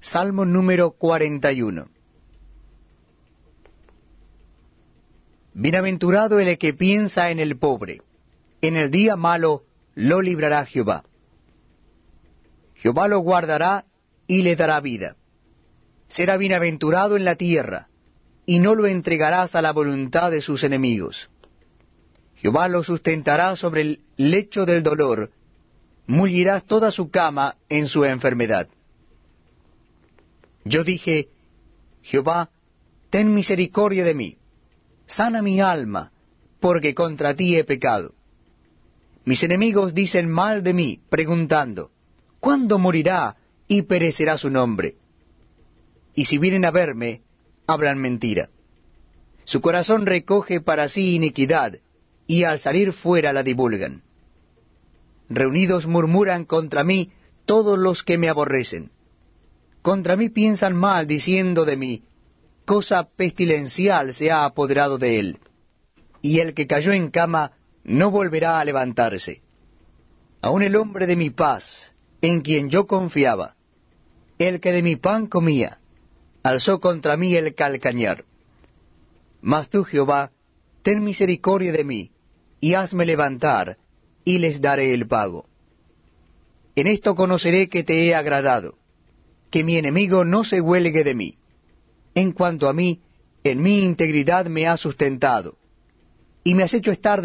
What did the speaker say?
Salmo número 41. Bienaventurado el que piensa en el pobre. En el día malo lo librará Jehová. Jehová lo guardará y le dará vida. Será bienaventurado en la tierra, y no lo entregarás a la voluntad de sus enemigos. Jehová lo sustentará sobre el lecho del dolor, mullirás toda su cama en su enfermedad. Yo dije, Jehová, ten misericordia de mí, sana mi alma, porque contra ti he pecado. Mis enemigos dicen mal de mí, preguntando, ¿cuándo morirá y perecerá su nombre? Y si vienen a verme, hablan mentira. Su corazón recoge para sí iniquidad, y al salir fuera la divulgan. Reunidos murmuran contra mí todos los que me aborrecen. Contra mí piensan mal, diciendo de mí, cosa pestilencial se ha apoderado de él. Y el que cayó en cama no volverá a levantarse. Aun el hombre de mi paz, en quien yo confiaba, el que de mi pan comía, alzó contra mí el calcañar. Mas tú, Jehová, ten misericordia de mí, y hazme levantar, y les daré el pago. En esto conoceré que te he agradado, que mi enemigo no se huelgue de mí. En cuanto a mí, en mi integridad me has sustentado, y me has hecho estar